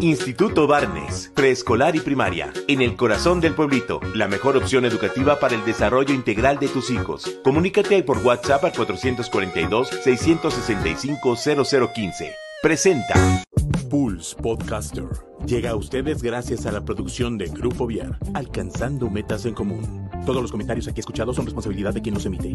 Instituto Barnes, preescolar y primaria, en el corazón del pueblito, la mejor opción educativa para el desarrollo integral de tus hijos. Comunícate por WhatsApp al 442-665-0015. Presenta. Pulse Podcaster. Llega a ustedes gracias a la producción de Grupo Viar, alcanzando metas en común. Todos los comentarios aquí escuchados son responsabilidad de quien los emite.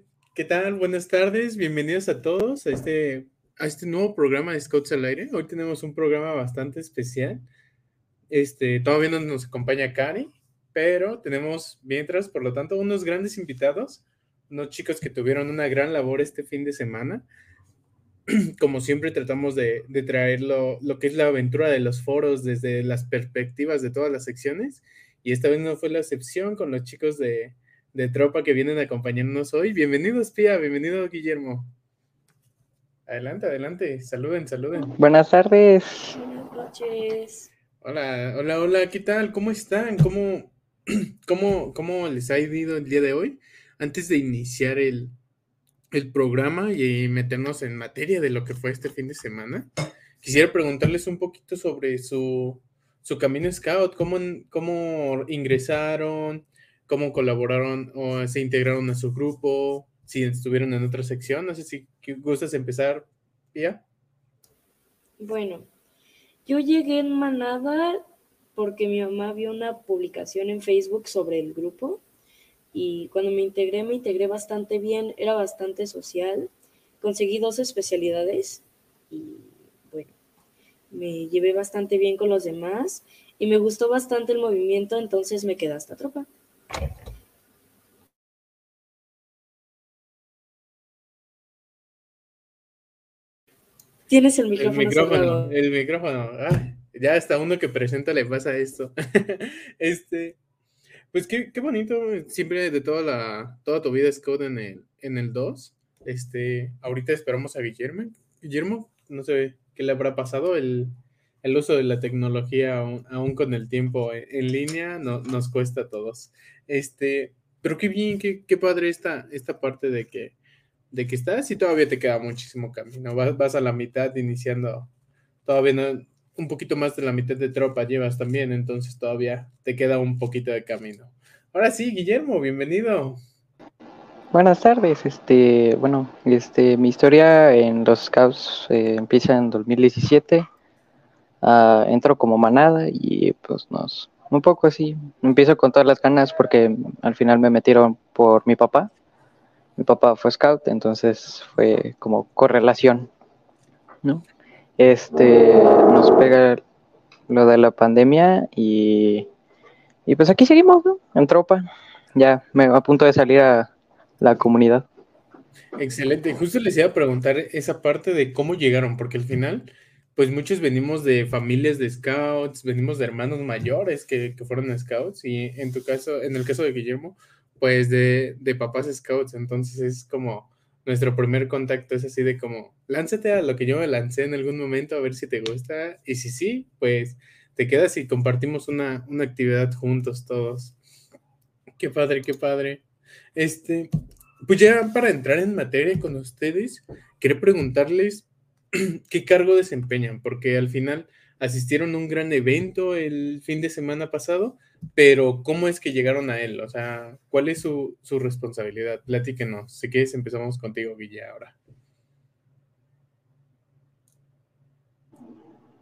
¿qué tal? Buenas tardes, bienvenidos a todos a este, a este nuevo programa de Scouts al Aire. Hoy tenemos un programa bastante especial. Este, todavía no nos acompaña Cari, pero tenemos mientras, por lo tanto, unos grandes invitados, unos chicos que tuvieron una gran labor este fin de semana. Como siempre, tratamos de, de traer lo, lo que es la aventura de los foros desde las perspectivas de todas las secciones. Y esta vez no fue la excepción con los chicos de, de tropa que vienen a acompañarnos hoy. Bienvenidos, Pía, bienvenido, Guillermo. Adelante, adelante, saluden, saluden. Buenas tardes. Buenas noches. Hola, hola, hola, ¿qué tal? ¿Cómo están? ¿Cómo, cómo, cómo les ha ido el día de hoy? Antes de iniciar el, el programa y meternos en materia de lo que fue este fin de semana, quisiera preguntarles un poquito sobre su, su camino scout, cómo, cómo ingresaron, cómo colaboraron o se integraron a su grupo, si estuvieron en otra sección. No sé si gustas empezar, Pia. Bueno, yo llegué en Manada porque mi mamá vio una publicación en Facebook sobre el grupo y cuando me integré, me integré bastante bien, era bastante social, conseguí dos especialidades y bueno, me llevé bastante bien con los demás y me gustó bastante el movimiento, entonces me quedé hasta tropa. Tienes el micrófono. El micrófono, el micrófono. Ah, ya hasta uno que presenta le pasa esto. este, pues qué, qué, bonito, siempre de toda la, toda tu vida Scout en el, en el 2. Este, ahorita esperamos a Guillermo. Guillermo, no sé qué le habrá pasado el, el uso de la tecnología aún, aún con el tiempo en, en línea no, nos cuesta a todos. Este, pero qué bien, qué, qué padre esta, esta parte de que de que estás y todavía te queda muchísimo camino. Vas, vas, a la mitad iniciando, todavía no, un poquito más de la mitad de tropa llevas también, entonces todavía te queda un poquito de camino. Ahora sí, Guillermo, bienvenido. Buenas tardes, este, bueno, este, mi historia en los Scouts eh, empieza en 2017. Uh, entro como manada y pues nos, un poco así, empiezo con todas las ganas porque al final me metieron por mi papá mi papá fue scout, entonces fue como correlación, ¿no? Este, nos pega lo de la pandemia y, y pues aquí seguimos, ¿no? En tropa, ya me a punto de salir a la comunidad. Excelente, justo les iba a preguntar esa parte de cómo llegaron, porque al final, pues muchos venimos de familias de scouts, venimos de hermanos mayores que, que fueron scouts, y en tu caso, en el caso de Guillermo, pues de, de papás scouts, entonces es como nuestro primer contacto es así de como, lánzate a lo que yo me lancé en algún momento a ver si te gusta y si sí, pues te quedas y compartimos una, una actividad juntos todos. Qué padre, qué padre. Este, pues ya para entrar en materia con ustedes, quería preguntarles qué cargo desempeñan, porque al final asistieron a un gran evento el fin de semana pasado, pero ¿cómo es que llegaron a él? O sea, ¿cuál es su, su responsabilidad? Platíquenos. Si quieres, empezamos contigo, Guille, ahora.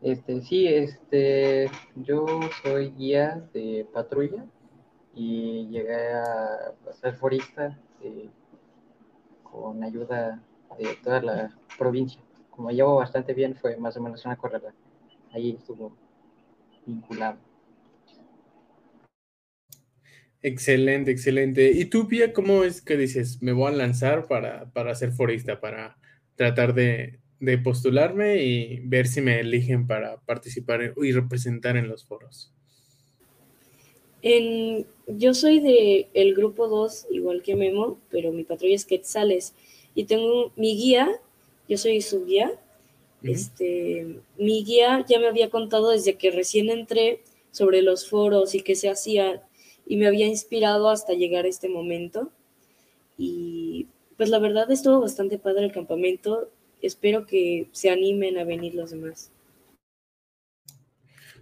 Este, sí, este, yo soy guía de patrulla y llegué a ser forista eh, con ayuda de toda la provincia. Como llevo bastante bien, fue más o menos una carrera. Ahí estuvo vinculado. Excelente, excelente. ¿Y tú, Pia, cómo es que dices, me voy a lanzar para, para ser forista, para tratar de, de postularme y ver si me eligen para participar y representar en los foros. En, yo soy de el grupo 2, igual que Memo, pero mi patrulla es Quetzales. Y tengo mi guía, yo soy su guía. este, mi guía ya me había contado desde que recién entré sobre los foros y qué se hacía, y me había inspirado hasta llegar a este momento. Y pues la verdad estuvo bastante padre el campamento. Espero que se animen a venir los demás.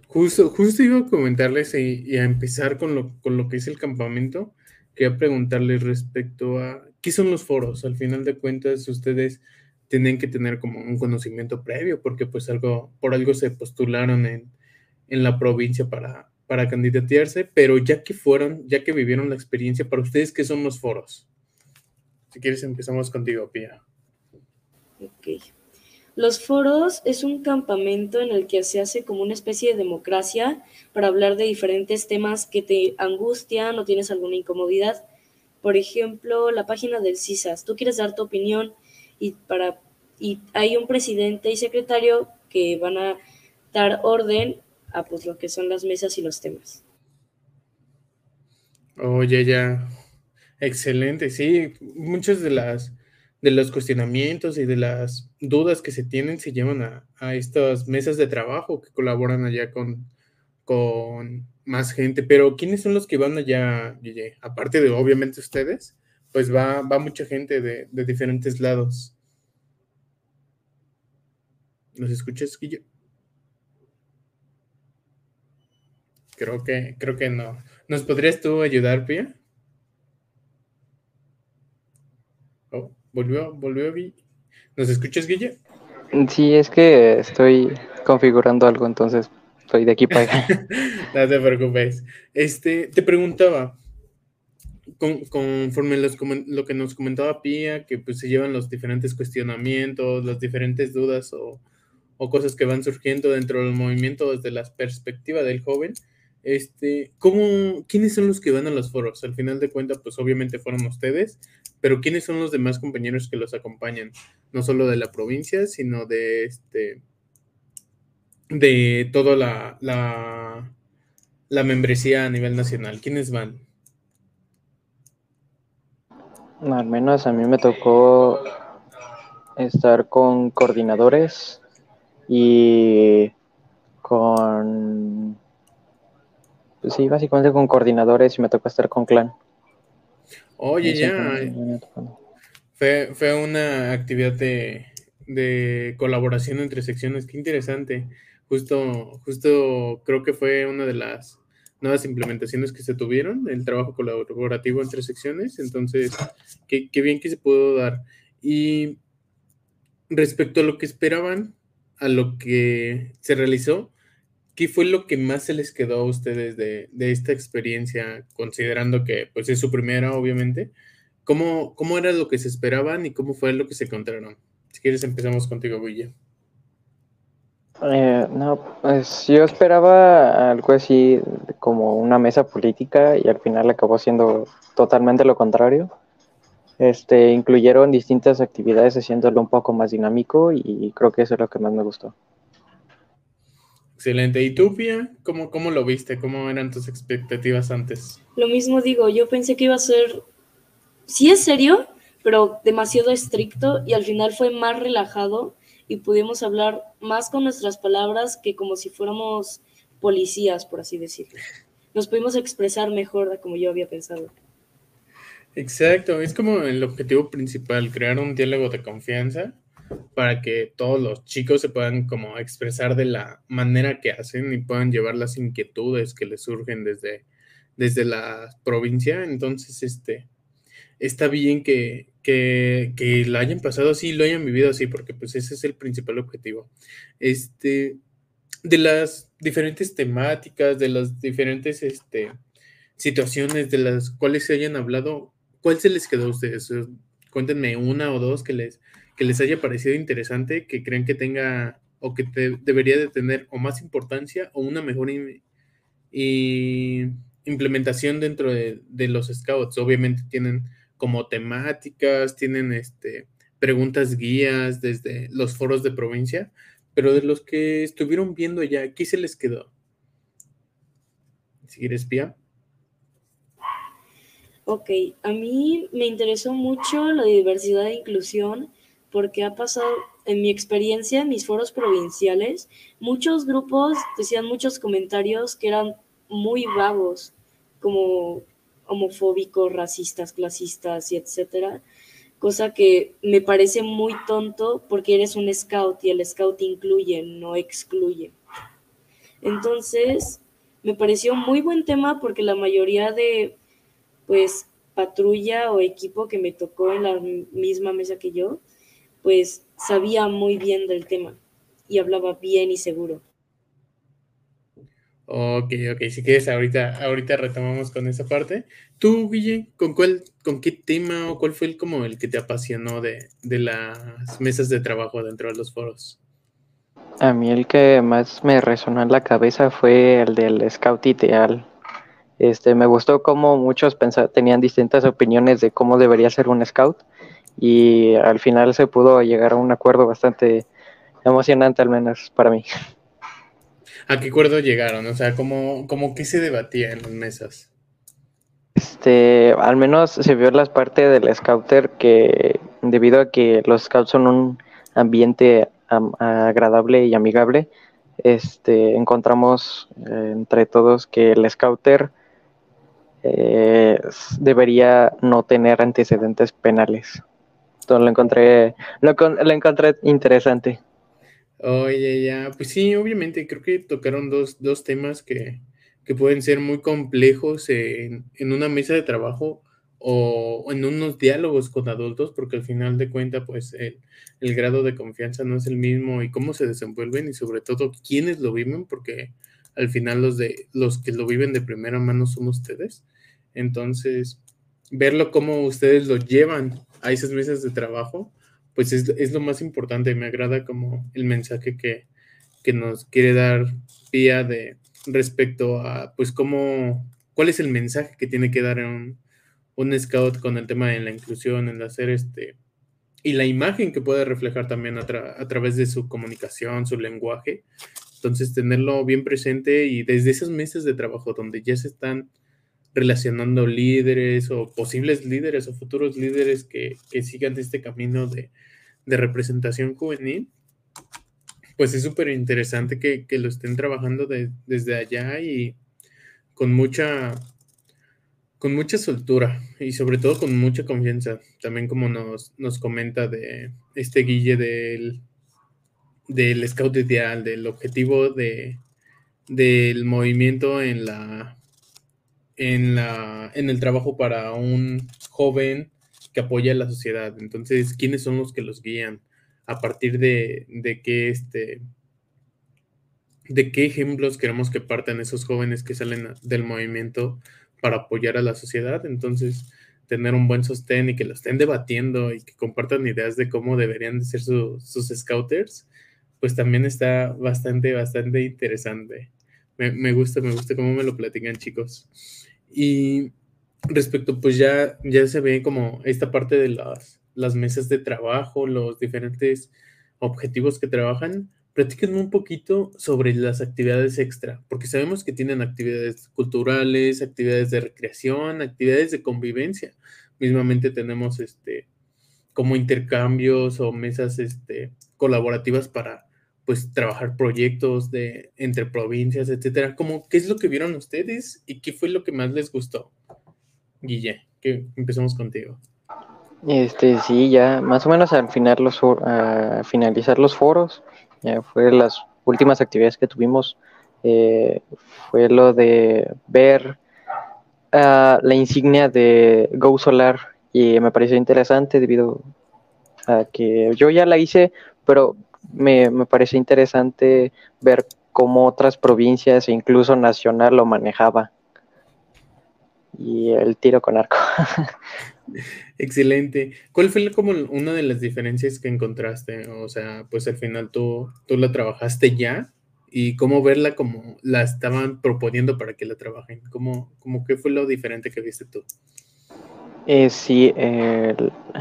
Justo, justo iba a comentarles y, a empezar con lo, con lo que es el campamento. Quería preguntarles respecto a qué son los foros. Al final de cuentas, ustedes tienen que tener como un conocimiento previo, porque pues algo, por algo se postularon en, en la provincia para, para candidatearse, pero ya que fueron, ya que vivieron la experiencia, para ustedes, ¿qué son los foros? Si quieres, empezamos contigo, Pia. Los foros es un campamento en el que se hace como una especie de democracia para hablar de diferentes temas que te angustian o tienes alguna incomodidad. Por ejemplo, la página del CISAS. Tú quieres dar tu opinión y, para, y hay un presidente y secretario que van a dar orden a pues, lo que son las mesas y los temas. Oye, ya. Excelente, sí. Muchas de las de los cuestionamientos y de las dudas que se tienen se llevan a, estas mesas de trabajo que colaboran allá con, con más gente. Pero ¿quiénes son los que van allá, Aparte de obviamente ustedes, pues va, va mucha gente de, diferentes lados. ¿Nos escuchas, Guille? Creo que, creo que no. ¿Nos podrías tú ayudar, Pia? Volvió, volvió, ¿Nos escuchas, Guille? Sí, es que estoy configurando algo, entonces estoy de aquí para allá. no te preocupes. Este, te preguntaba, conforme lo que nos comentaba Pía, que pues se llevan los diferentes cuestionamientos, las diferentes dudas o, o cosas que van surgiendo dentro del movimiento desde la perspectiva del joven, este, ¿cómo, ¿quiénes son los que van a los foros? Al final de cuentas, pues obviamente fueron ustedes, pero ¿quiénes son los demás compañeros que los acompañan? No solo de la provincia, sino de este, de toda la, la, la membresía a nivel nacional. ¿Quiénes van? Al menos a mí me tocó estar con coordinadores y con pues sí, básicamente con coordinadores y me tocó estar con clan. Oye, ya. Fue, fue una actividad de, de colaboración entre secciones, qué interesante. Justo, justo creo que fue una de las nuevas implementaciones que se tuvieron, el trabajo colaborativo entre secciones. Entonces, qué, bien que se pudo dar. Y respecto a lo que esperaban, a lo que se realizó, ¿qué fue lo que más se les quedó a ustedes de, esta experiencia, considerando que pues es su primera, obviamente? ¿Cómo, ¿Cómo era lo que se esperaban y cómo fue lo que se encontraron? Si quieres empezamos contigo, Guille. Eh, no, pues yo esperaba algo así como una mesa política y al final acabó siendo totalmente lo contrario. Este, incluyeron distintas actividades haciéndolo un poco más dinámico y creo que eso es lo que más me gustó. Excelente. ¿Y tú, Pia? ¿Cómo, ¿Cómo lo viste? ¿Cómo eran tus expectativas antes? Lo mismo digo, yo pensé que iba a ser, sí es serio, pero demasiado estricto y al final fue más relajado y pudimos hablar más con nuestras palabras que como si fuéramos policías, por así decirlo. Nos pudimos expresar mejor de como yo había pensado. Exacto, es como el objetivo principal, crear un diálogo de confianza para que todos los chicos se puedan como expresar de la manera que hacen y puedan llevar las inquietudes que les surgen desde, desde la provincia. Entonces, este, está bien que, que, lo hayan pasado así, lo hayan vivido así, porque pues ese es el principal objetivo. Este, de las diferentes temáticas, de las diferentes este, situaciones de las cuales se hayan hablado, ¿cuál se les quedó a ustedes? Cuéntenme una o dos que les, que les haya parecido interesante, que crean que tenga o que debería de tener o más importancia o una mejor implementación dentro de, los scouts. Obviamente tienen como temáticas, tienen este preguntas guías desde los foros de provincia, pero de los que estuvieron viendo ya, ¿qué se les quedó? Si quieres, Pia. Ok, a mí me interesó mucho la diversidad e inclusión porque ha pasado, en mi experiencia, en mis foros provinciales, muchos grupos decían muchos comentarios que eran muy vagos, como homofóbicos, racistas, clasistas y etcétera, cosa que me parece muy tonto porque eres un scout y el scout incluye, no excluye. Entonces, me pareció muy buen tema porque la mayoría de, pues, patrulla o equipo que me tocó en la misma mesa que yo, pues sabía muy bien del tema y hablaba bien y seguro. Ok, ok, si quieres, ahorita, ahorita retomamos con esa parte. Tú, Guille, ¿con cuál, con qué tema o cuál fue el, como el que te apasionó de, de las mesas de trabajo dentro de los foros? A mí el que más me resonó en la cabeza fue el del Scout Ideal. Este, me gustó cómo muchos tenían distintas opiniones de cómo debería ser un Scout y al final se pudo llegar a un acuerdo bastante emocionante, al menos para mí. ¿A qué acuerdo llegaron? O sea, ¿cómo, cómo qué se debatía en las mesas? Este, al menos se vio la parte del scouter que debido a que los scouts son un ambiente agradable y amigable, este, encontramos eh, entre todos que el scouter eh, debería no tener antecedentes penales. Entonces lo encontré, lo, lo encontré interesante. Oye, ya, pues sí, obviamente creo que tocaron dos, dos temas que, que, pueden ser muy complejos en, en, una mesa de trabajo o en unos diálogos con adultos, porque al final de cuentas, pues el, el, grado de confianza no es el mismo y cómo se desenvuelven y sobre todo quiénes lo viven, porque al final los, de, los que lo viven de primera mano son ustedes. Entonces, verlo como ustedes lo llevan a esas mesas de trabajo, pues es, lo más importante. Me agrada como el mensaje que, nos quiere dar Pia de respecto a, pues, cómo, cuál es el mensaje que tiene que dar un, un scout con el tema de la inclusión, en hacer este, y la imagen que puede reflejar también a, a través de su comunicación, su lenguaje. Entonces, tenerlo bien presente y desde esas mesas de trabajo donde ya se están relacionando líderes o posibles líderes o futuros líderes que, que sigan este camino de, de representación juvenil, pues es súper interesante que, lo estén trabajando desde allá y con mucha, con mucha soltura y sobre todo con mucha confianza. También como nos, nos comenta de este Guille del, del Scout Ideal, del objetivo de, del movimiento en la, en la en el trabajo para un joven que apoya a la sociedad. Entonces, ¿quiénes son los que los guían? A partir de, de qué este de qué ejemplos queremos que partan esos jóvenes que salen del movimiento para apoyar a la sociedad. Entonces, tener un buen sostén y que lo estén debatiendo y que compartan ideas de cómo deberían de ser sus scouters, pues también está bastante, bastante interesante. Me, me, gusta, me gusta cómo me lo platican, chicos. Y respecto, pues ya, ya se ve como esta parte de las, las mesas de trabajo, los diferentes objetivos que trabajan. Platíquenme un poquito sobre las actividades extra, porque sabemos que tienen actividades culturales, actividades de recreación, actividades de convivencia. Mismamente tenemos este como intercambios o mesas este, colaborativas para pues trabajar proyectos de entre provincias, etcétera. Como, ¿qué es lo que vieron ustedes y qué fue lo que más les gustó? Guille, que empezamos contigo. Este, sí, ya más o menos al final los finalizar los foros, ya fue las últimas actividades que tuvimos, eh, fue lo de ver uh, la insignia de Go Solar y me pareció interesante debido a que yo ya la hice, pero me, me pareció interesante ver cómo otras provincias e incluso nacional lo manejaba y el tiro con arco. Excelente. ¿Cuál fue como una de las diferencias que encontraste? O sea, pues al final tú, tú la trabajaste ya y cómo verla como la estaban proponiendo para que la trabajen. ¿Cómo, cómo qué fue lo diferente que viste tú? Eh, sí,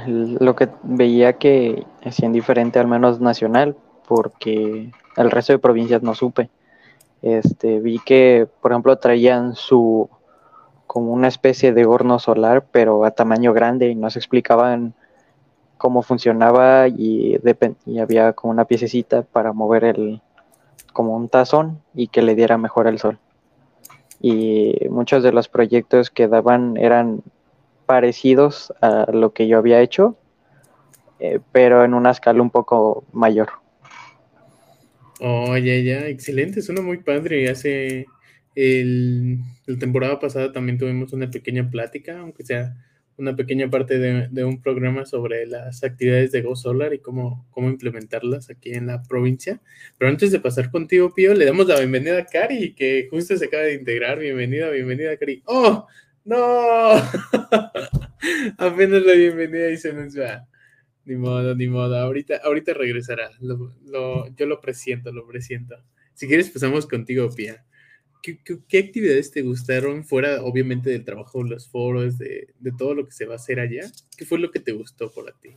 lo que veía que hacían diferente al menos nacional, porque el resto de provincias no supe. Este, vi que, por ejemplo, traían su como una especie de horno solar, pero a tamaño grande y nos explicaban cómo funcionaba y, había como una piececita para mover el como un tazón y que le diera mejor el sol. Y muchos de los proyectos que daban eran parecidos a lo que yo había hecho, eh, pero en una escala un poco mayor. Oh, ya, ya, excelente, suena muy padre. Hace el, la temporada pasada también tuvimos una pequeña plática, aunque sea una pequeña parte de, un programa sobre las actividades de Go Solar y cómo, cómo implementarlas aquí en la provincia. Pero antes de pasar contigo, Pío, le damos la bienvenida a Cari, que justo se acaba de integrar. Bienvenida, bienvenida, Cari. ¡Oh! ¡No! Apenas la bienvenida y se nos va. Ni modo, ni modo. Ahorita, ahorita regresará. yo lo presiento, lo presiento. Si quieres, pasamos contigo, Pia. ¿Qué, actividades te gustaron fuera, obviamente, del trabajo, los foros, de, todo lo que se va a hacer allá? ¿Qué fue lo que te gustó por ti?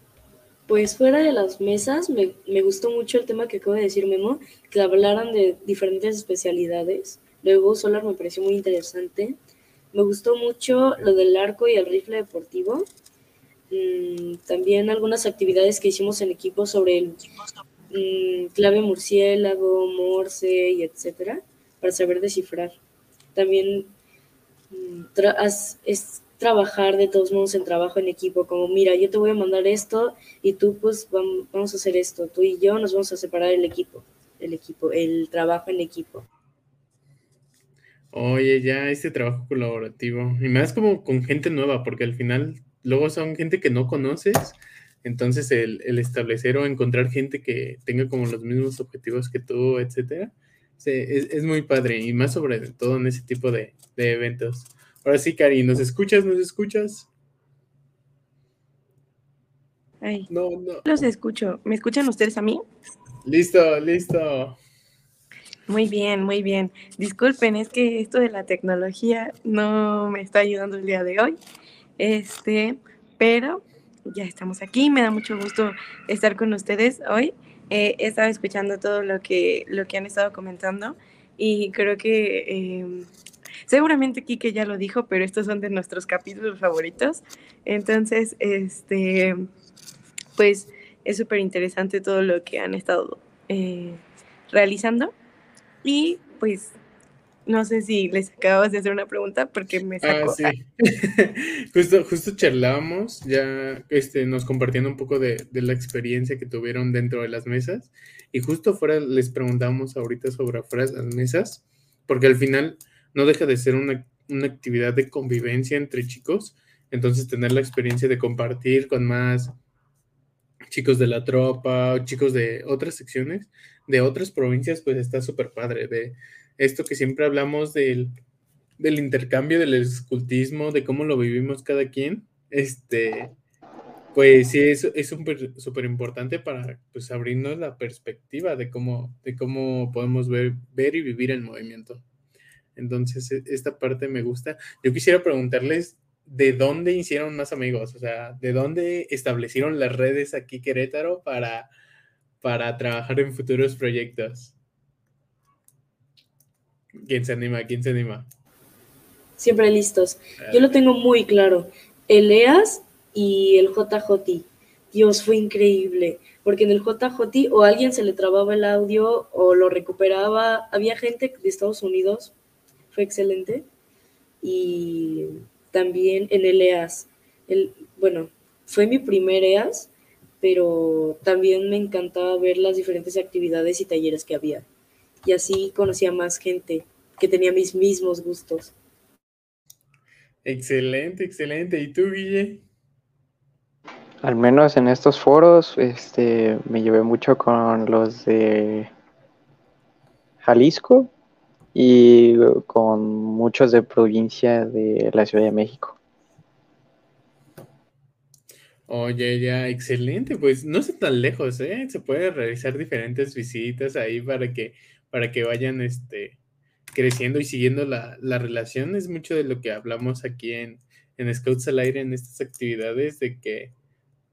Pues fuera de las mesas, me, me, gustó mucho el tema que acabo de decir, Memo, que hablaran de diferentes especialidades. Luego Solar me pareció muy interesante. Me gustó mucho lo del arco y el rifle deportivo. Mm, también algunas actividades que hicimos en equipo sobre el mm, clave murciélago, morse y etcétera, para saber descifrar. También mm, es trabajar de todos modos en trabajo en equipo, como mira, yo te voy a mandar esto y tú pues vamos a hacer esto, tú y yo nos vamos a separar el equipo, el equipo, el trabajo en equipo. Oye, ya este trabajo colaborativo, y más como con gente nueva, porque al final luego son gente que no conoces, entonces el, establecer o encontrar gente que tenga como los mismos objetivos que tú, etcétera, es, muy padre y más sobre todo en ese tipo de, eventos. Ahora sí, Cari, ¿nos escuchas? ¿Nos escuchas? no, no. Los escucho. ¿Me escuchan ustedes a mí? Listo, listo. Muy bien, muy bien. Disculpen, es que esto de la tecnología no me está ayudando el día de hoy. Este, pero ya estamos aquí, me da mucho gusto estar con ustedes hoy. He estado escuchando todo lo que, lo que han estado comentando y creo que eh, seguramente Kike ya lo dijo, pero estos son de nuestros capítulos favoritos. Entonces, este, pues es súper interesante todo lo que han estado eh, realizando y pues no sé si les acabas de hacer una pregunta porque me sacó. Ah, sí. justo, justo charlábamos, ya este, nos compartiendo un poco de, la experiencia que tuvieron dentro de las mesas. Y justo fuera les preguntamos ahorita sobre afuera de las mesas, porque al final no deja de ser una, una actividad de convivencia entre chicos. Entonces, tener la experiencia de compartir con más chicos de la tropa chicos de otras secciones, de otras provincias, pues está súper padre. De, esto que siempre hablamos del, intercambio, del escultismo, de cómo lo vivimos cada quien, este, pues sí, es súper importante para pues, abrirnos la perspectiva de cómo, de cómo podemos ver, ver y vivir el movimiento. Entonces, e, esta parte me gusta. Yo quisiera preguntarles de dónde hicieron más amigos, o sea, de dónde establecieron las redes aquí Querétaro para, para trabajar en futuros proyectos. ¿Quién se anima? ¿Quién se anima? Siempre listos. Yo lo tengo muy claro. El EAS y el JJ. Dios, fue increíble. Porque en el JJ o alguien se le trababa el audio o lo recuperaba. Había gente de Estados Unidos. Fue excelente. Y también en el EAS. El, bueno, fue mi primer EAS, pero también me encantaba ver las diferentes actividades y talleres que había y así conocía más gente que tenía mis mismos gustos. Excelente, excelente. ¿Y tú, Guille? Al menos en estos foros, este, me llevé mucho con los de Jalisco y con muchos de provincia de la Ciudad de México. Oye, ya, excelente. Pues no sé tan lejos, ¿eh? Se puede realizar diferentes visitas ahí para que para que vayan este, creciendo y siguiendo la, relación. Es mucho de lo que hablamos aquí en, en Scouts al Aire, en estas actividades, de que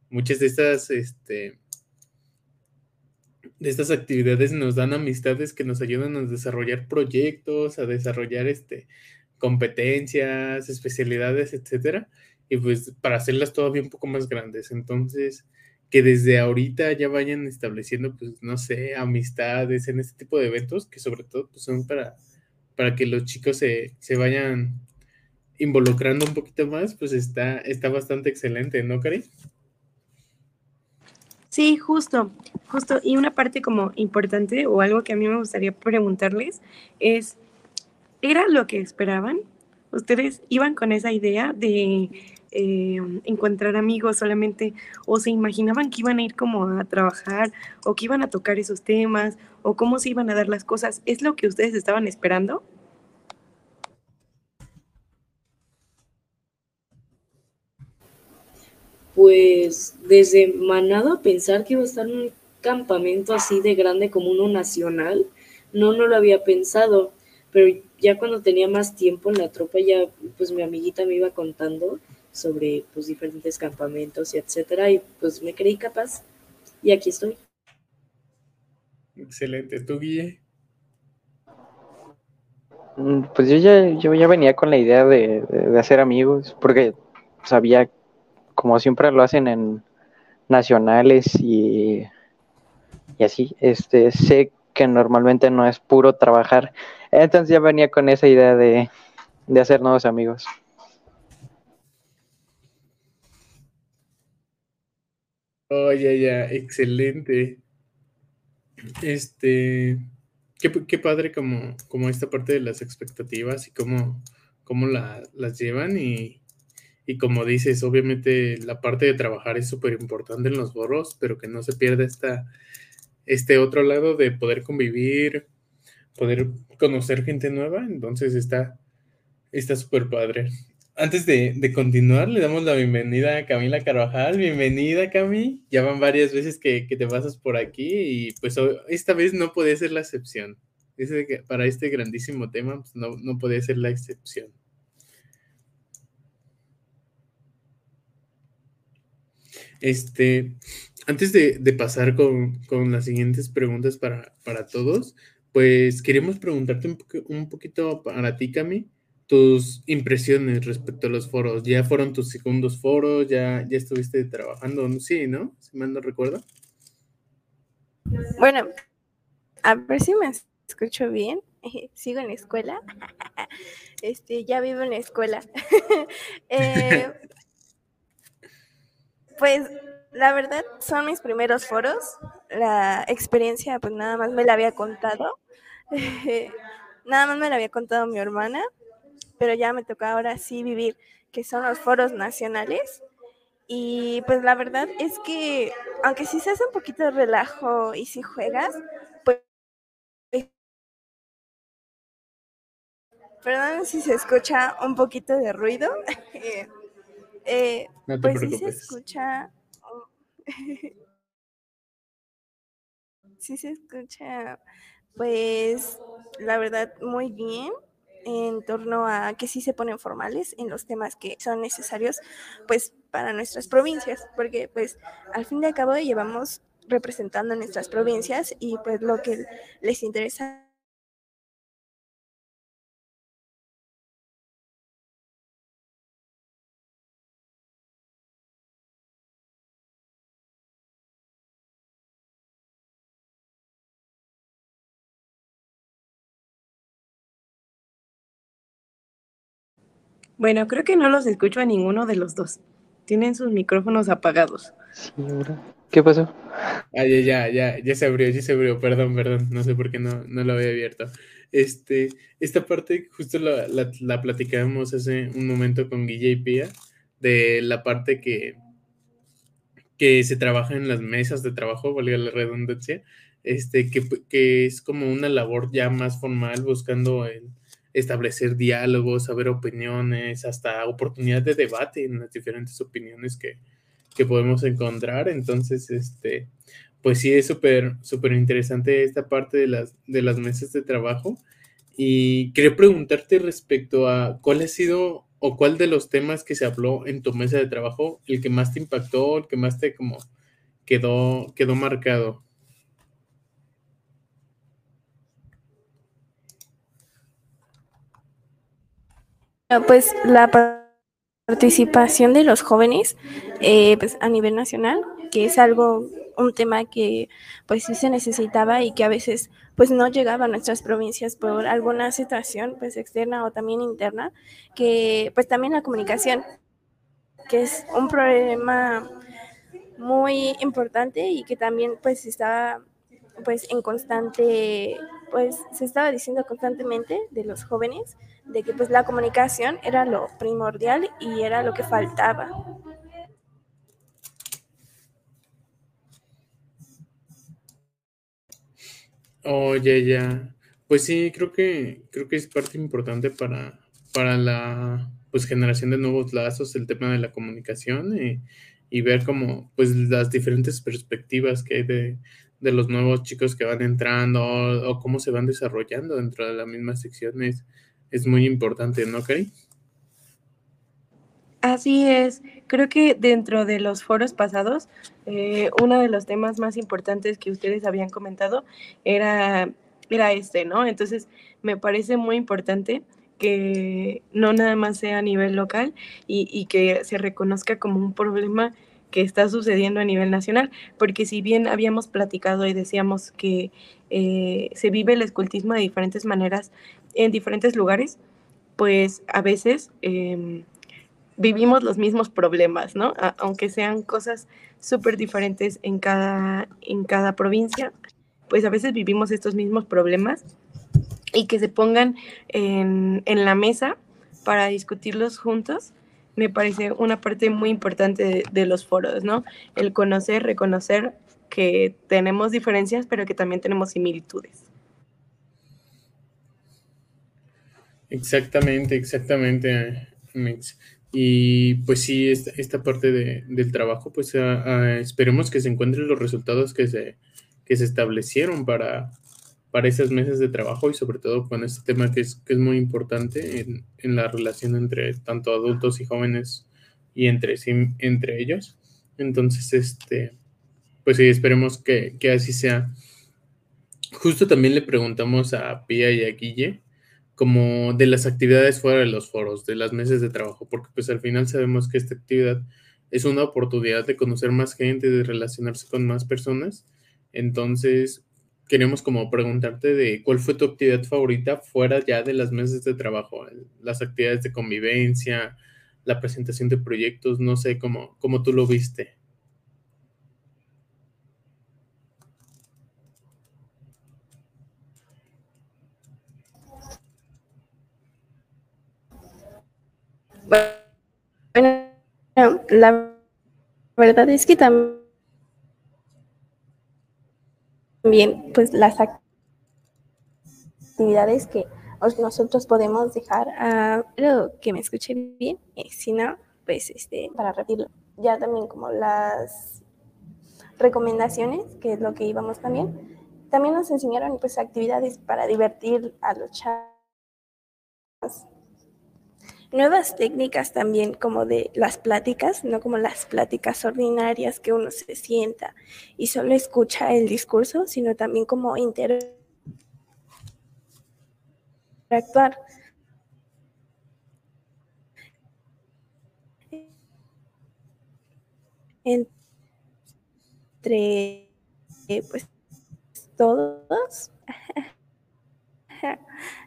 muchas de estas, este, de estas actividades nos dan amistades que nos ayudan a desarrollar proyectos, a desarrollar este, competencias, especialidades, etcétera, y pues para hacerlas todavía un poco más grandes. Entonces, que desde ahorita ya vayan estableciendo, pues, no sé, amistades en este tipo de eventos, que sobre todo pues, son para, para que los chicos se, se vayan involucrando un poquito más, pues está, está bastante excelente, ¿no, Cari? Sí, justo, justo. Y una parte como importante o algo que a mí me gustaría preguntarles es, ¿era lo que esperaban? ¿Ustedes iban con esa idea de eh, encontrar amigos solamente o se imaginaban que iban a ir como a trabajar o que iban a tocar esos temas o cómo se iban a dar las cosas? ¿Es lo que ustedes estaban esperando? Pues desde Manada pensar que iba a estar en un campamento así de grande como uno nacional, no, no lo había pensado, pero ya cuando tenía más tiempo en la tropa, ya pues mi amiguita me iba contando sobre pues diferentes campamentos y etcétera, y pues me creí capaz y aquí estoy. Excelente, ¿tú Guille? Mm, pues yo ya, yo ya venía con la idea de, de hacer amigos, porque sabía como siempre lo hacen en nacionales y, y así, este, sé que normalmente no es puro trabajar. Entonces ya venía con esa idea de, de hacer nuevos amigos. Oh, ya, ya, excelente. Este, qué, padre como, como esta parte de las expectativas y cómo, cómo la, las llevan y, y como dices, obviamente la parte de trabajar es súper importante en los borros, pero que no se pierda esta, este otro lado de poder convivir, poder conocer gente nueva. Entonces está súper padre. Antes de, de, continuar, le damos la bienvenida a Camila Carvajal. Bienvenida, Cami. Ya van varias veces que, que te pasas por aquí y pues esta vez no puede ser la excepción. para este grandísimo tema, pues no, no puede ser la excepción. Este, antes de, pasar con, las siguientes preguntas para, todos, pues queríamos preguntarte un, un, poquito para ti, Cami, tus impresiones respecto a los foros. ¿Ya fueron tus segundos foros? ¿Ya, ya estuviste trabajando? Sí, ¿no? Si mal no recuerdo. Bueno, a ver si me escucho bien. Sigo en la escuela. Este, ya vivo en la escuela. eh, pues la verdad son mis primeros foros. La experiencia pues nada más me la había contado. nada más me la había contado mi hermana, pero ya me toca ahora sí vivir, que son los foros nacionales. Y pues la verdad es que, aunque sí se hace un poquito de relajo y si juegas, pues... Perdón si se escucha un poquito de ruido. Eh, pues sí se escucha. sí se escucha, pues la verdad, muy bien en torno a que sí se ponen formales en los temas que son necesarios pues para nuestras provincias, porque pues al fin de cabo llevamos representando nuestras provincias y pues lo que les interesa Bueno, creo que no los escucho a ninguno de los dos. Tienen sus micrófonos apagados. ¿Qué pasó? Ah, ya, ya, ya, ya se abrió, ya se abrió. Perdón, perdón. No sé por qué no, no lo había abierto. Este, esta parte justo la, la, la platicábamos hace un momento con Guille y Pía, de la parte que, que se trabaja en las mesas de trabajo, valga la redundancia, este, que, que es como una labor ya más formal buscando el establecer diálogos, saber opiniones, hasta oportunidad de debate en las diferentes opiniones que, podemos encontrar. Entonces, este, pues sí, es súper, súper interesante esta parte de las, de las mesas de trabajo. Y quería preguntarte respecto a cuál ha sido o cuál de los temas que se habló en tu mesa de trabajo, el que más te impactó, el que más te como quedó, quedó marcado? Pues la participación de los jóvenes eh, pues, a nivel nacional, que es algo, un tema que pues sí se necesitaba y que a veces pues no llegaba a nuestras provincias por alguna situación pues externa o también interna, que pues también la comunicación, que es un problema muy importante y que también pues estaba pues en constante, pues se estaba diciendo constantemente de los jóvenes de que pues la comunicación era lo primordial y era lo que faltaba. Oye, ya. Pues sí, creo que creo que es parte importante para, para la pues generación de nuevos lazos, el tema de la comunicación y, ver como pues las diferentes perspectivas que hay de, de los nuevos chicos que van entrando o, cómo se van desarrollando dentro de las mismas secciones es muy importante, ¿no, Cari? Así es. Creo que dentro de los foros pasados, eh, uno de los temas más importantes que ustedes habían comentado era, era este, ¿no? Entonces, me parece muy importante que no nada más sea a nivel local y, y que se reconozca como un problema que está sucediendo a nivel nacional, porque si bien habíamos platicado y decíamos que eh, se vive el escultismo de diferentes maneras en diferentes lugares, pues a veces em, vivimos los mismos problemas, ¿no? aunque sean cosas súper diferentes en cada, en cada provincia, pues a veces vivimos estos mismos problemas y que se pongan en, en la mesa para discutirlos juntos me parece una parte muy importante de, los foros, ¿no? El conocer, reconocer que tenemos diferencias, pero que también tenemos similitudes. Exactamente, exactamente, Mix. Y pues sí, esta, esta parte del trabajo, pues esperemos que se encuentren los resultados que se, que se establecieron para, para esas mesas de trabajo y sobre todo con este tema que es, que es muy importante en, en, la relación entre tanto adultos y jóvenes y entre, sí, entre ellos. Entonces, este, pues sí, esperemos que, que, así sea. Justo también le preguntamos a Pia y a Guille como de las actividades fuera de los foros, de las mesas de trabajo, porque pues al final sabemos que esta actividad es una oportunidad de conocer más gente, de relacionarse con más personas. Entonces, queremos como preguntarte de cuál fue tu actividad favorita fuera ya de las mesas de trabajo, las actividades de convivencia, la presentación de proyectos, no sé cómo, cómo tú lo viste. Bueno, la verdad es que también pues las actividades que nosotros podemos dejar a lo que me escuchen bien, si no, pues este, para repetirlo. Ya también como las recomendaciones, que es lo que íbamos también, también nos enseñaron pues actividades para divertir a los chavos nuevas técnicas también como de las pláticas, no como las pláticas ordinarias que uno se sienta y solo escucha el discurso, sino también como interactuar. Entre pues todos.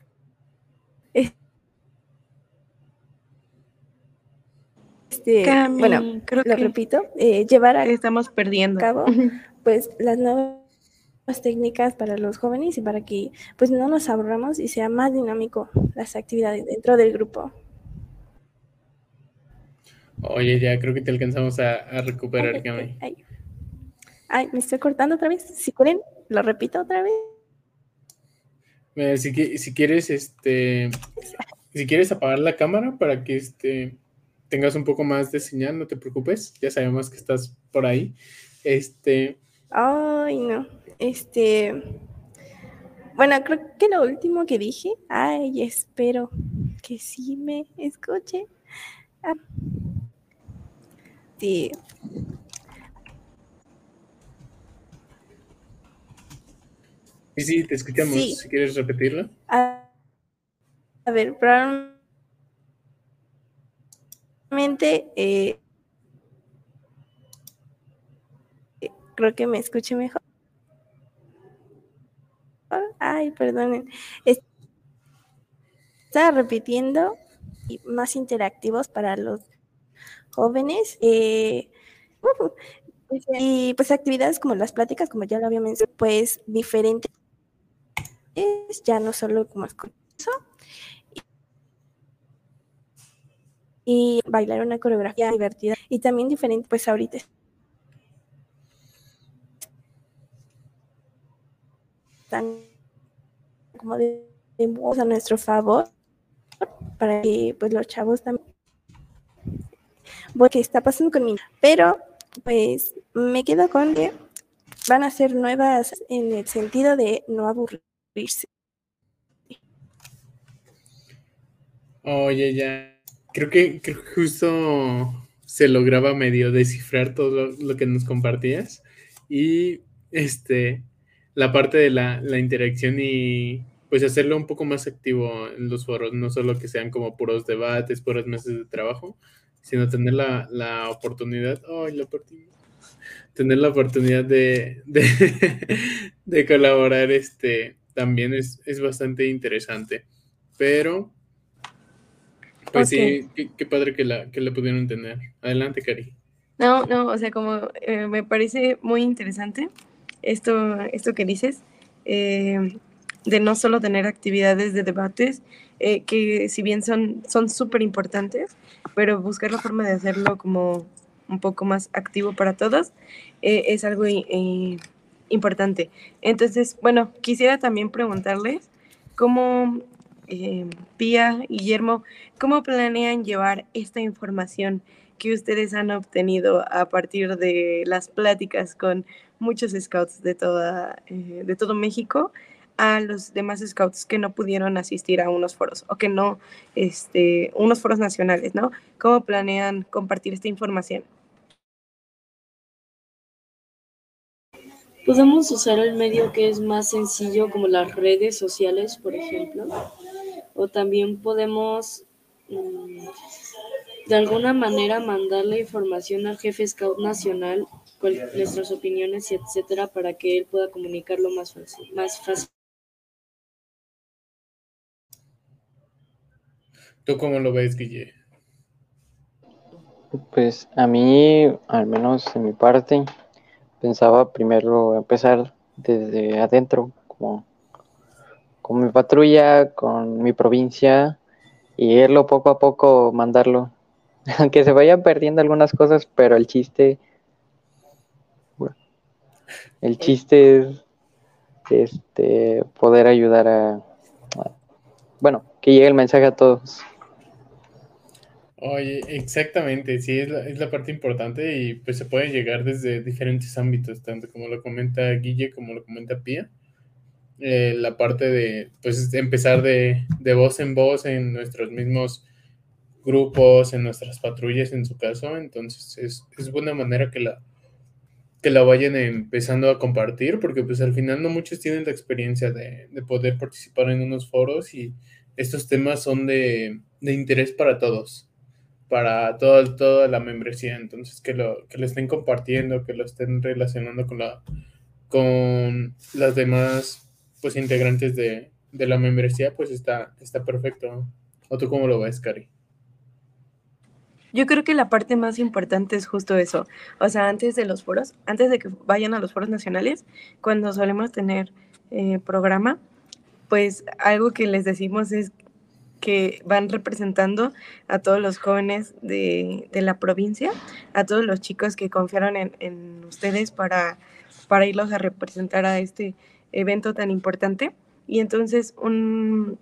Este, bueno, creo lo repito, eh, llevar a estamos perdiendo. cabo pues las nuevas técnicas para los jóvenes y para que pues no nos aburramos y sea más dinámico las actividades dentro del grupo. Oye, ya creo que te alcanzamos a, recuperar, Cami. Ay, me estoy cortando otra vez. Si quieren, lo repito otra vez. si, si quieres, este, si quieres apagar la cámara para que este tengas un poco más de señal, no te preocupes, ya sabemos que estás por ahí. Este. Ay, no. Este. Bueno, creo que lo último que dije, ay, espero que sí me escuche. Ah. Sí. Sí, sí, te escuchamos. Sí. Si quieres repetirlo. A, a ver, probablemente eh, creo que me escuche mejor. Ay, perdonen. Es- Estaba repitiendo y más interactivos para los jóvenes. eh, y pues actividades como las pláticas, como ya lo había mencionado, pues diferentes, ya no solo como es con eso. Y bailar una coreografía divertida y también diferente, pues ahorita están como de, de a nuestro favor para que pues los chavos también ¿qué está pasando conmigo? Pero pues me quedo con que van a ser nuevas en el sentido de no aburrirse. Oye, ya. Creo que, creo que justo se lograba medio descifrar todo lo, lo que nos compartías. Y este, la parte de la, la interacción y pues hacerlo un poco más activo en los foros, no solo que sean como puros debates, puros meses de trabajo, sino tener la, la oportunidad, ay, la oportunidad, tener la oportunidad de, de, de colaborar, este, también es, es bastante interesante. Pero, pues sí, qué, qué padre que la, que la pudieron tener. Adelante, Cari. No, no, o sea, como eh, me parece muy interesante esto, esto que dices, eh, de no solo tener actividades de debates, eh, que si bien son son súper importantes, pero buscar la forma de hacerlo como un poco más activo para todos es algo importante. Entonces, bueno, quisiera también preguntarles cómo, eh, Pía, Guillermo, cómo planean llevar esta información que ustedes han obtenido a partir de las pláticas con muchos scouts de, toda, eh, de todo México a los demás scouts que no pudieron asistir a unos foros o que no, este, unos foros nacionales, ¿no? ¿Cómo planean compartir esta información? Podemos usar el medio que es más sencillo, como las redes sociales, por ejemplo. O también podemos, mm, de alguna manera, mandarle información al jefe Scout Nacional, cual- nuestras opiniones y etcétera, para que él pueda comunicarlo más fácil. Más fácil. ¿Tú cómo lo ves, Guille? Pues a mí, al menos en mi parte, pensaba primero empezar desde adentro, como con mi patrulla, con mi provincia, y irlo poco a poco mandarlo. Aunque se vayan perdiendo algunas cosas, pero el chiste, el chiste es este poder ayudar a, bueno, que llegue el mensaje a todos. Oye, exactamente, sí, es la, es la parte importante y pues se puede llegar desde diferentes ámbitos, tanto como lo comenta Guille como lo comenta Pía. Eh, la parte de, pues, empezar de, voz en voz en nuestros mismos grupos, en nuestras patrullas, en su caso, entonces es, buena manera que la, que la vayan empezando a compartir, porque pues al final no muchos tienen la experiencia de, de poder participar en unos foros y estos temas son de interés para todos para todo, toda la membresía. Entonces, que lo, que lo estén compartiendo, que lo estén relacionando con, la, con las demás pues, integrantes de, de la membresía, pues está, está perfecto. ¿O tú cómo lo ves, Cari? Yo creo que la parte más importante es justo eso. O sea, antes de los foros, antes de que vayan a los foros nacionales, cuando solemos tener eh, programa, pues algo que les decimos es que van representando a todos los jóvenes de, de la provincia, a todos los chicos que confiaron en, en ustedes para, para irlos a representar a este evento tan importante. Y entonces un,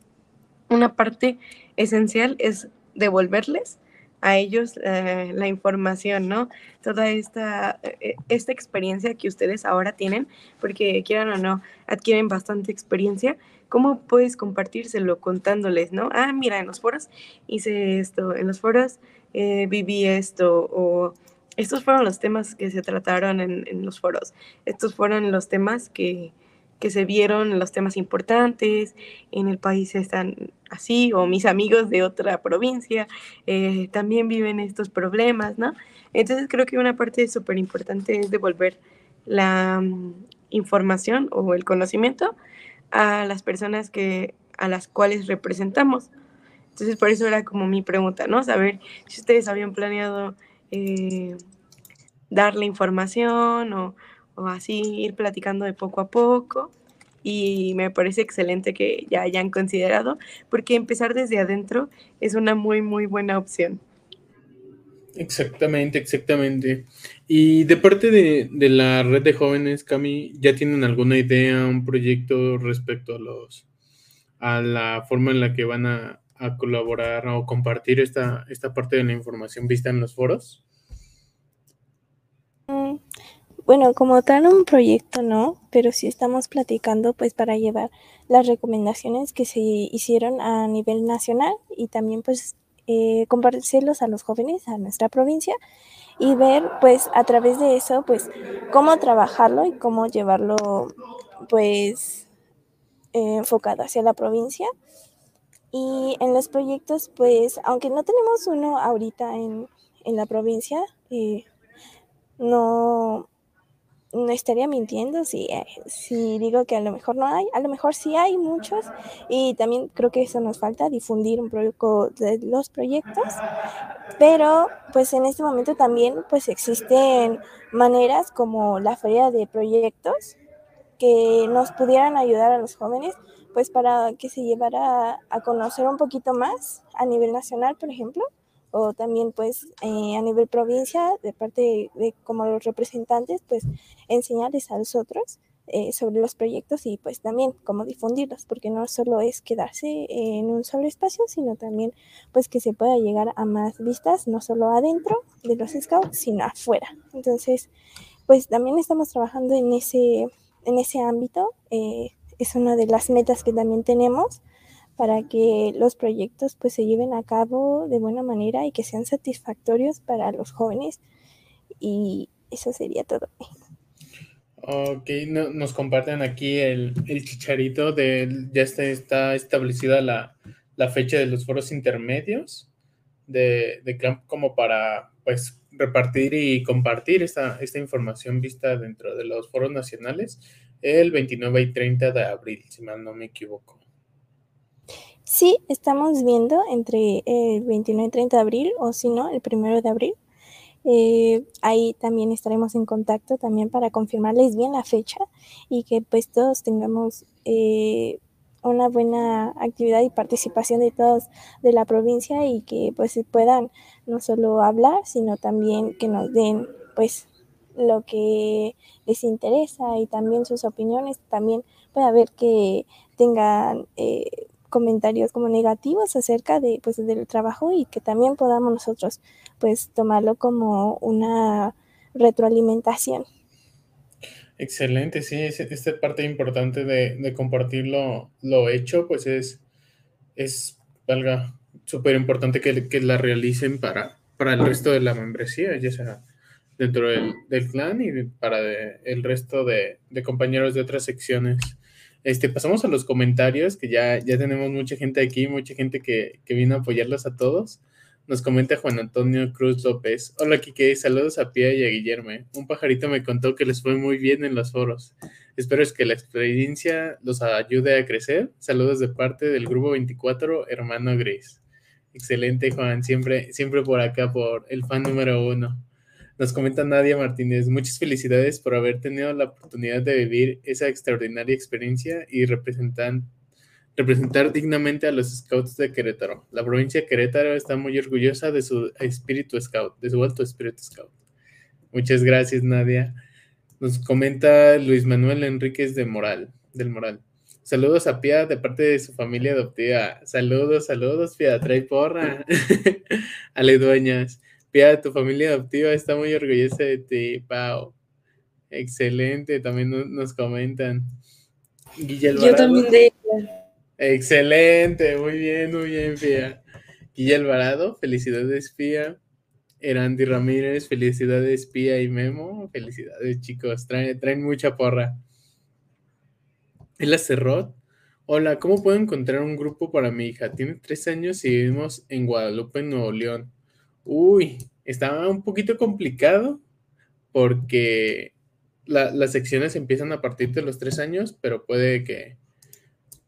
una parte esencial es devolverles a ellos eh, la información, ¿no? Toda esta, eh, esta experiencia que ustedes ahora tienen, porque quieran o no, adquieren bastante experiencia, ¿cómo puedes compartírselo contándoles, no? Ah, mira, en los foros hice esto, en los foros eh, viví esto, o estos fueron los temas que se trataron en, en los foros, estos fueron los temas que, que se vieron los temas importantes, en el país están así, o mis amigos de otra provincia eh, también viven estos problemas, ¿no? Entonces creo que una parte súper importante es devolver la mm, información o el conocimiento a las personas que, a las cuales representamos. Entonces por eso era como mi pregunta, ¿no? Saber si ustedes habían planeado eh, dar la información o así ir platicando de poco a poco. Y me parece excelente que ya hayan considerado, porque empezar desde adentro es una muy, muy buena opción. Exactamente, exactamente. Y de parte de, de, la red de jóvenes, Cami, ¿ya tienen alguna idea, un proyecto respecto a los a la forma en la que van a, a colaborar o compartir esta, esta parte de la información vista en los foros? Mm, bueno, como tal un proyecto no, pero sí estamos platicando pues para llevar las recomendaciones que se hicieron a nivel nacional y también pues eh, compartirlos a los jóvenes, a nuestra provincia y ver pues a través de eso pues cómo trabajarlo y cómo llevarlo pues eh, enfocado hacia la provincia. Y en los proyectos pues aunque no tenemos uno ahorita en, en la provincia, eh, no no estaría mintiendo si, eh, si digo que a lo mejor no hay, a lo mejor sí hay muchos y también creo que eso nos falta, difundir un poco de los proyectos, pero pues en este momento también pues existen maneras como la feria de proyectos que nos pudieran ayudar a los jóvenes pues para que se llevara a conocer un poquito más a nivel nacional, por ejemplo, o también pues eh, a nivel provincia, de parte de, como los representantes, pues enseñarles a los otros eh, sobre los proyectos y pues también cómo difundirlos, porque no solo es quedarse en un solo espacio, sino también pues que se pueda llegar a más vistas, no solo adentro de los scouts, sino afuera. Entonces, pues también estamos trabajando en ese, en ese ámbito, eh, es una de las metas que también tenemos para que los proyectos pues se lleven a cabo de buena manera y que sean satisfactorios para los jóvenes y eso sería todo. Ok, nos comparten aquí el, chicharito de ya está, está establecida la, fecha de los foros intermedios de, de como para pues repartir y compartir esta, esta información vista dentro de los foros nacionales el 29 y 30 de abril, si mal no me equivoco. Sí, estamos viendo entre el 29 y 30 de abril o si no, el 1 de abril. Eh, ahí también estaremos en contacto también para confirmarles bien la fecha y que pues todos tengamos eh, una buena actividad y participación de todos de la provincia y que pues puedan no solo hablar, sino también que nos den pues lo que les interesa y también sus opiniones. También puede haber que tengan... Eh, comentarios como negativos acerca de pues del trabajo y que también podamos nosotros pues tomarlo como una retroalimentación. Excelente, sí, esta parte importante de, compartir lo, hecho, pues es, es valga, súper importante que, que, la realicen para, para el resto de la membresía, ya sea dentro del, del clan y para el resto de, de compañeros de otras secciones. Este, pasamos a los comentarios, que ya, ya tenemos mucha gente aquí, mucha gente que, que vino a apoyarlos a todos. Nos comenta Juan Antonio Cruz López. Hola, Kike, saludos a Pia y a Guillermo. Un pajarito me contó que les fue muy bien en los foros. Espero es que la experiencia los ayude a crecer. Saludos de parte del grupo 24, hermano Gris. Excelente, Juan. Siempre, siempre por acá, por el fan número uno. Nos comenta Nadia Martínez, muchas felicidades por haber tenido la oportunidad de vivir esa extraordinaria experiencia y representar, dignamente a los scouts de Querétaro. La provincia de Querétaro está muy orgullosa de su espíritu scout, de su alto espíritu scout. Muchas gracias, Nadia. Nos comenta Luis Manuel Enríquez de Moral, del Moral. Saludos a Pia de parte de su familia adoptiva. Saludos, saludos, Pia, trae porra. Ale Dueñas. Pia, tu familia adoptiva está muy orgullosa de ti, Pau. Excelente, también nos comentan. Guillermo Yo también de ella. Excelente, muy bien, muy bien, Fía. Guilla Alvarado, felicidades, Fía. Erandi Ramírez, felicidades, Pía y Memo. Felicidades, chicos, traen, traen mucha porra. Ela Cerrot, hola, ¿cómo puedo encontrar un grupo para mi hija? Tiene tres años y vivimos en Guadalupe, Nuevo León. Uy, está un poquito complicado porque las secciones empiezan a partir de los tres años, pero puede que,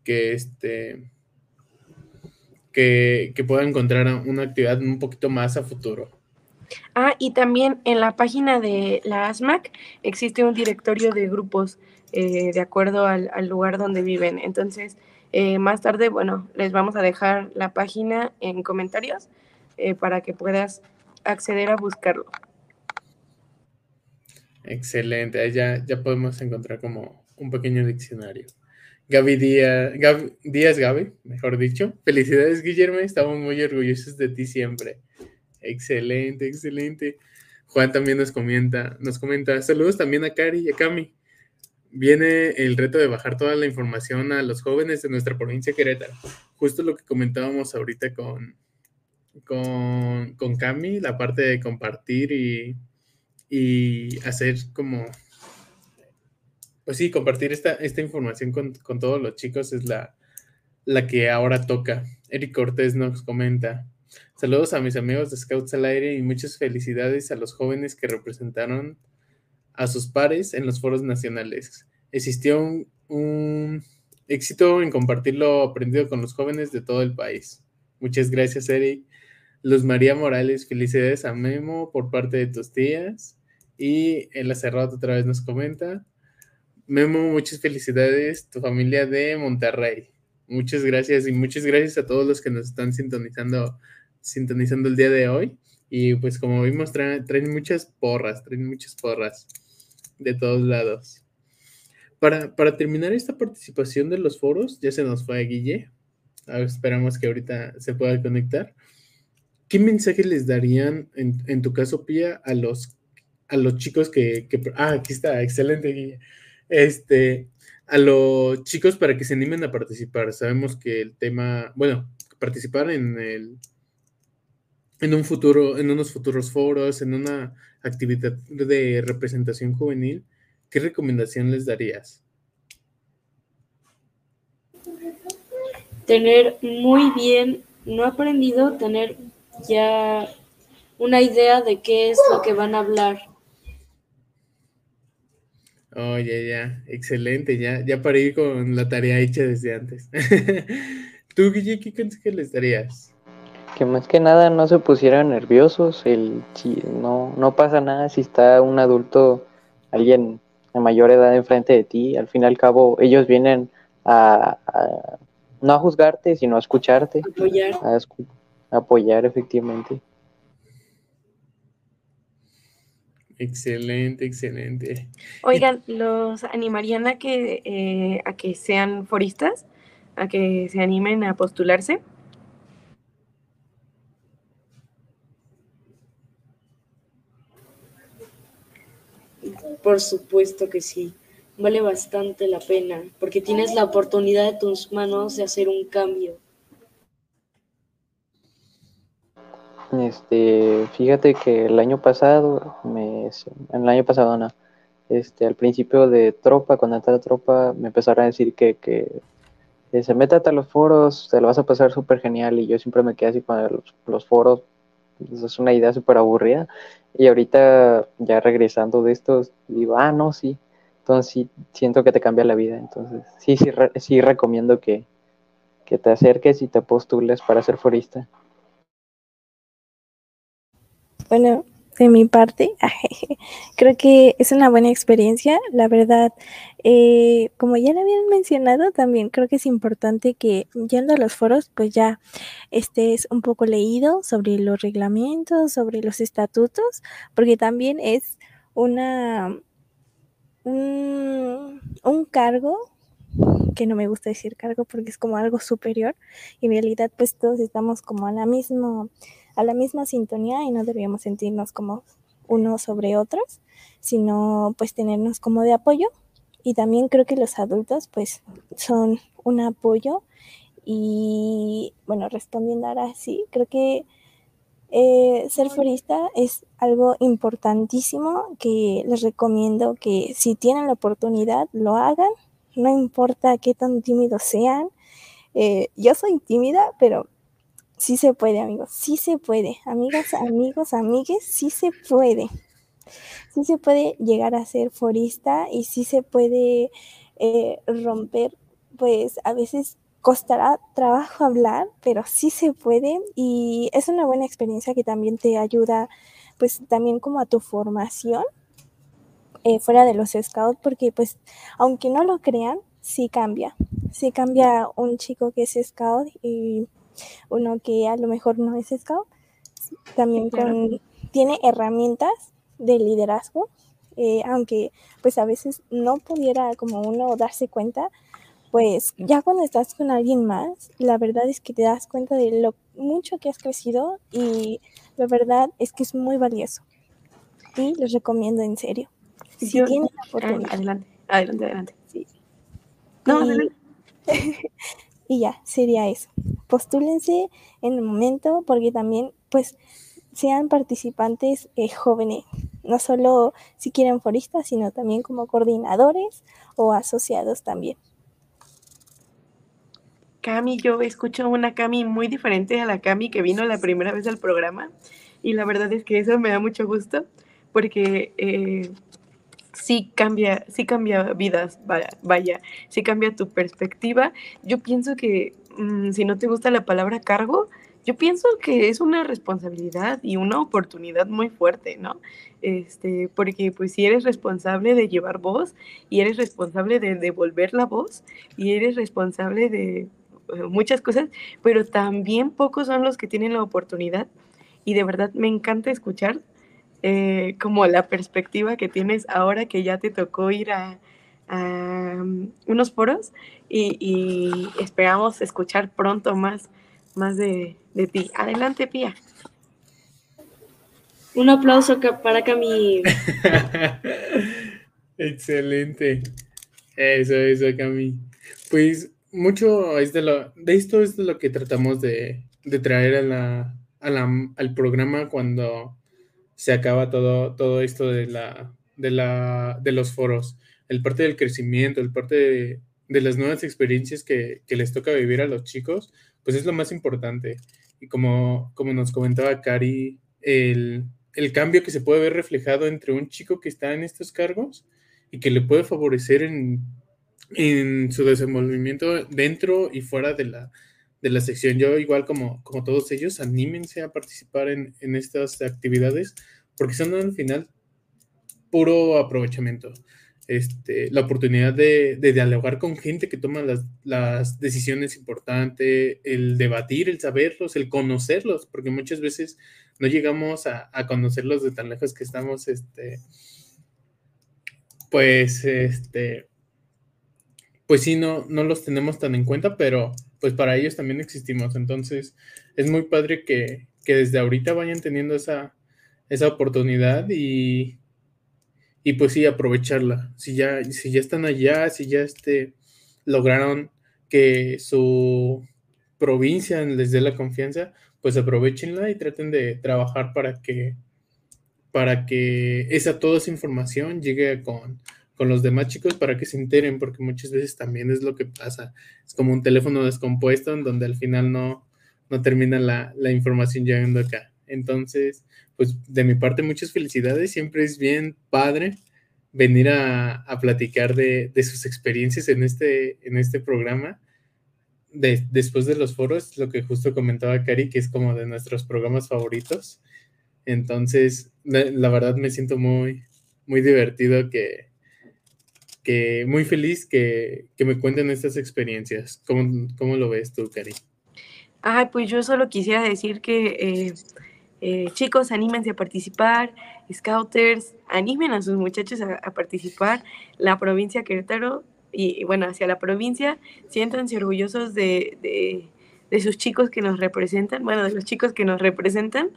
que este que, que pueda encontrar una actividad un poquito más a futuro. Ah, y también en la página de la ASMAC existe un directorio de grupos eh, de acuerdo al, lugar donde viven. Entonces, eh, más tarde, bueno, les vamos a dejar la página en comentarios eh, para que puedas acceder a buscarlo. Excelente, ahí ya, ya podemos encontrar como un pequeño diccionario. Gaby Díaz, Gaby, Díaz Gaby, mejor dicho. Felicidades, Guillermo, estamos muy orgullosos de ti siempre. Excelente, excelente. Juan también nos comenta, nos comenta, saludos también a Cari y a Cami. Viene el reto de bajar toda la información a los jóvenes de nuestra provincia Querétaro. Justo lo que comentábamos ahorita con, con, con Cami, la parte de compartir y, y hacer como, pues sí, compartir esta, esta información con, con todos los chicos es la, la que ahora toca. Eric Cortés nos comenta, Saludos a mis amigos de Scouts al Aire y muchas felicidades a los jóvenes que representaron a sus pares en los foros nacionales. Existió un, éxito en compartir lo aprendido con los jóvenes de todo el país. Muchas gracias, Eric. Luz María Morales, felicidades a Memo por parte de tus tías. Y el Acerrado otra vez nos comenta. Memo, muchas felicidades, tu familia de Monterrey. Muchas gracias y muchas gracias a todos los que nos están sintonizando sintonizando el día de hoy. Y pues como vimos, traen, muchas porras, traen muchas porras de todos lados. Para, terminar esta participación de los foros, ya se nos fue Guille. esperamos que ahorita se pueda conectar. ¿Qué mensaje les darían, en, tu caso, Pía, a los, a los chicos que, que, Ah, aquí está, excelente. Este, a los chicos para que se animen a participar. Sabemos que el tema, bueno, participar en el en un futuro, en unos futuros foros, en una actividad de representación juvenil, ¿qué recomendación les darías? Tener muy bien, no aprendido, tener ya una idea de qué es lo que van a hablar. Oh, ya, ya, excelente, ya, ya para ir con la tarea hecha desde antes. ¿Tú, Guille, qué consejo les darías? que más que nada no se pusieran nerviosos, el, no, no pasa nada si está un adulto, alguien de mayor edad enfrente de ti, al fin y al cabo ellos vienen a, no a juzgarte, sino a escucharte, apoyar. A, apoyar efectivamente. Excelente, excelente. Oigan, ¿los animarían a que, eh, a que sean foristas? ¿A que se animen a postularse? Por supuesto que sí, vale bastante la pena, porque tienes la oportunidad de tus manos de hacer un cambio. Este, fíjate que el año pasado, me, el año pasado no, este, al principio de tropa, cuando entré a tropa, me empezaron a decir que, que, se métate a los foros, te lo vas a pasar súper genial, y yo siempre me quedé así con los, los foros, es una idea súper aburrida, y ahorita ya regresando de esto, digo, ah, no, sí. Entonces sí, siento que te cambia la vida. Entonces sí, sí, sí recomiendo que, que te acerques y te postules para ser forista. Bueno, de mi parte, creo que es una buena experiencia. La verdad, eh, como ya lo habían mencionado, también creo que es importante que yendo a los foros, pues ya estés un poco leído sobre los reglamentos, sobre los estatutos, porque también es una un, un cargo que no me gusta decir cargo porque es como algo superior y en realidad pues todos estamos como a la misma a la misma sintonía y no deberíamos sentirnos como unos sobre otros, sino pues tenernos como de apoyo. Y también creo que los adultos pues son un apoyo Y bueno, respondiendo ahora sí, creo que eh, ser forista es algo importantísimo que les recomiendo que si tienen la oportunidad lo hagan, no importa qué tan tímidos sean. Eh, yo soy tímida, pero sí se puede, amigos, sí se puede. Amigas, amigos, amigues, sí se puede. Sí se puede llegar a ser forista y sí se puede eh, romper, pues a veces costará trabajo hablar, pero sí se puede y es una buena experiencia que también te ayuda, pues también como a tu formación eh, fuera de los scouts, porque pues aunque no lo crean, sí cambia, sí cambia un chico que es scout y uno que a lo mejor no es scout, también con, tiene herramientas de liderazgo eh, aunque pues a veces no pudiera como uno darse cuenta, pues ya cuando estás con alguien más, la verdad es que te das cuenta de lo mucho que has crecido y la verdad es que es muy valioso. Y les recomiendo en serio. Si tienen la oportunidad. Adelante, adelante, adelante. Sí. No, y, y ya, sería eso. Postúlense en el momento porque también pues sean participantes eh, jóvenes, no solo si quieren foristas, sino también como coordinadores o asociados también. Cami, yo escucho una Cami muy diferente a la Cami que vino la primera vez al programa y la verdad es que eso me da mucho gusto porque eh, sí cambia, sí cambia vidas, vaya, sí cambia tu perspectiva. Yo pienso que si no te gusta la palabra cargo, yo pienso que es una responsabilidad y una oportunidad muy fuerte, ¿no? Este, porque pues si eres responsable de llevar voz y eres responsable de devolver la voz y eres responsable de eh, muchas cosas, pero también pocos son los que tienen la oportunidad y de verdad me encanta escuchar eh, como la perspectiva que tienes ahora que ya te tocó ir a, um, unos foros y, y esperamos escuchar pronto más más de, ti. Adelante, Pía. Un aplauso para Cami. Excelente. Eso, eso, Cami. Pues mucho es de lo, de esto es de lo que tratamos de, traer a la, al programa cuando se acaba todo, todo esto de la, de la, de los foros. El parte del crecimiento, el parte de, las nuevas experiencias que, les toca vivir a los chicos, pues es lo más importante. Y como, nos comentaba Cari, el, cambio que se puede ver reflejado entre un chico que está en estos cargos y que le puede favorecer en, su desenvolvimiento dentro y fuera de la, sección. Yo, igual como, todos ellos, anímense a participar en estas actividades porque son al final puro aprovechamiento este, la oportunidad de, dialogar con gente que toma las, decisiones importantes, el debatir, el saberlos, el conocerlos, porque muchas veces no llegamos a, conocerlos de tan lejos que estamos, este, pues, este, pues sí, no, no los tenemos tan en cuenta, pero pues para ellos también existimos. Entonces, es muy padre que, que desde ahorita vayan teniendo esa, esa oportunidad y, y pues sí, aprovecharla. Si ya, si ya están allá, si ya este, lograron que su provincia les dé la confianza, pues aprovechenla y traten de trabajar para que para que esa toda esa información llegue con, con los demás chicos para que se enteren, porque muchas veces también es lo que pasa. Es como un teléfono descompuesto en donde al final no, no termina la, la información llegando acá. Entonces, pues de mi parte muchas felicidades, siempre es bien padre venir a, platicar de, sus experiencias en este, en este programa. después de los foros, lo que justo comentaba Cari, que es como de nuestros programas favoritos. Entonces, la, verdad me siento muy, muy divertido que, que muy feliz que, me cuenten estas experiencias. ¿Cómo, ¿Cómo, lo ves tú, Cari? Ay, pues yo solo quisiera decir que eh, eh, chicos, anímense a participar, scouters, animen a sus muchachos a, participar. La provincia Querétaro, y, bueno, hacia la provincia, siéntanse orgullosos de, sus chicos que nos representan, bueno, de los chicos que nos representan,